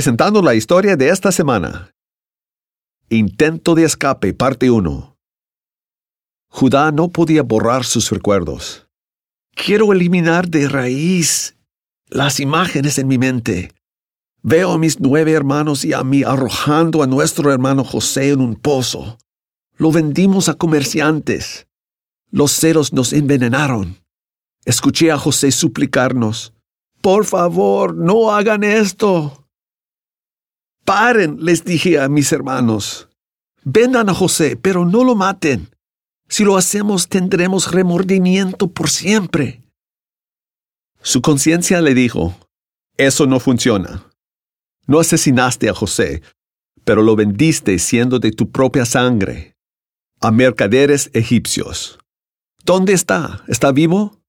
Presentando la historia de esta semana. Intento de escape, parte 1. Judá no podía borrar sus recuerdos. Quiero eliminar de raíz las imágenes en mi mente. Veo a mis nueve hermanos y a mí arrojando a nuestro hermano José en un pozo. Lo vendimos a comerciantes. Los ceros nos envenenaron. Escuché a José suplicarnos, Por favor, no hagan esto. Paren, les dije a mis hermanos. Vendan a José, pero no lo maten. Si lo hacemos tendremos remordimiento por siempre. Su conciencia le dijo, Eso no funciona. No asesinaste a José, pero lo vendiste siendo de tu propia sangre, a mercaderes egipcios. ¿Dónde está? ¿Está vivo?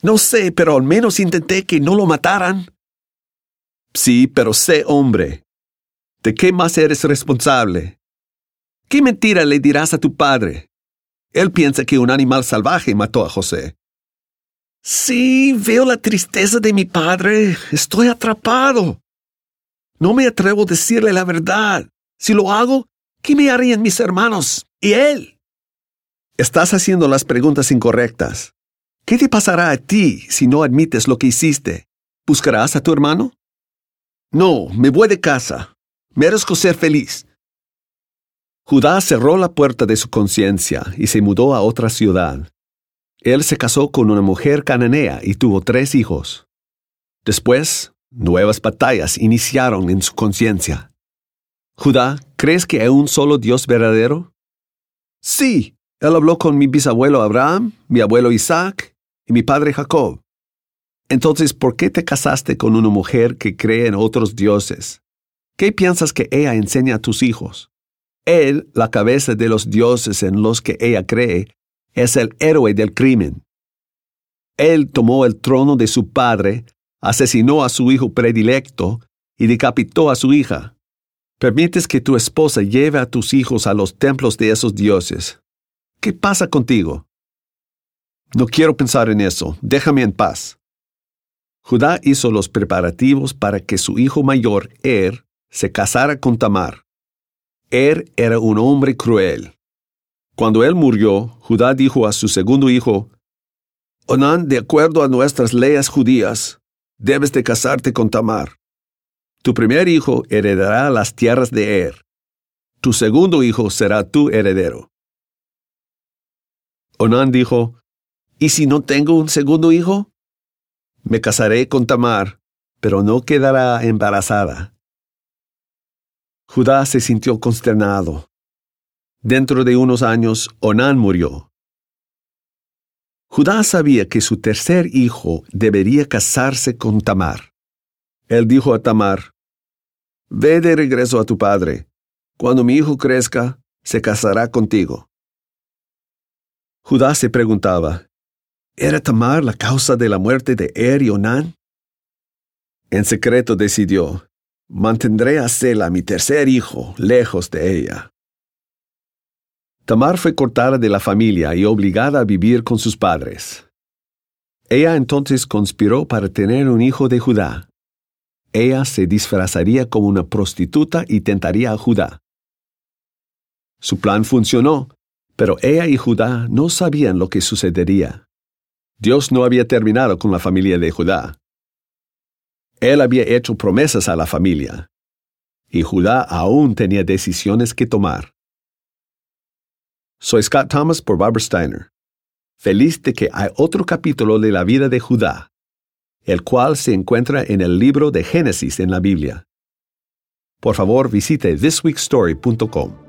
No sé, pero al menos intenté que no lo mataran. Sí, pero sé hombre. ¿De qué más eres responsable? ¿Qué mentira le dirás a tu padre? Él piensa que un animal salvaje mató a José. Sí, veo la tristeza de mi padre. Estoy atrapado. No me atrevo a decirle la verdad. Si lo hago, ¿qué me harían mis hermanos y él? Estás haciendo las preguntas incorrectas. ¿Qué te pasará a ti si no admites lo que hiciste? ¿Buscarás a tu hermano? No, me voy de casa. Merezco ser feliz. Judá cerró la puerta de su conciencia y se mudó a otra ciudad. Él se casó con una mujer cananea y tuvo tres hijos. Después, nuevas batallas iniciaron en su conciencia. Judá, ¿crees que hay un solo Dios verdadero? Sí, él habló con mi bisabuelo Abraham, mi abuelo Isaac y mi padre Jacob. Entonces, ¿por qué te casaste con una mujer que cree en otros dioses? ¿Qué piensas que ella enseña a tus hijos? Él, la cabeza de los dioses en los que ella cree, es el héroe del crimen. Él tomó el trono de su padre, asesinó a su hijo predilecto y decapitó a su hija. Permites que tu esposa lleve a tus hijos a los templos de esos dioses. ¿Qué pasa contigo? No quiero pensar en eso. Déjame en paz. Judá hizo los preparativos para que su hijo mayor, Er, se casara con Tamar. Er era un hombre cruel. Cuando él murió, Judá dijo a su segundo hijo, Onán, de acuerdo a nuestras leyes judías, debes de casarte con Tamar. Tu primer hijo heredará las tierras de Er. Tu segundo hijo será tu heredero. Onán dijo, ¿Y si no tengo un segundo hijo? Me casaré con Tamar, pero no quedará embarazada. Judá se sintió consternado. Dentro de unos años, Onán murió. Judá sabía que su tercer hijo debería casarse con Tamar. Él dijo a Tamar, Ve de regreso a tu padre. Cuando mi hijo crezca, se casará contigo. Judá se preguntaba, ¿era Tamar la causa de la muerte de Er y Onán? En secreto decidió, Mantendré a Sela, mi tercer hijo, lejos de ella. Tamar fue cortada de la familia y obligada a vivir con sus padres. Ella entonces conspiró para tener un hijo de Judá. Ella se disfrazaría como una prostituta y tentaría a Judá. Su plan funcionó, pero ella y Judá no sabían lo que sucedería. Dios no había terminado con la familia de Judá. Él había hecho promesas a la familia, y Judá aún tenía decisiones que tomar. Soy Scott Thomas por Barbara Steiner. Feliz de que hay otro capítulo de la vida de Judá, el cual se encuentra en el libro de Génesis en la Biblia. Por favor, visite thisweekstory.com.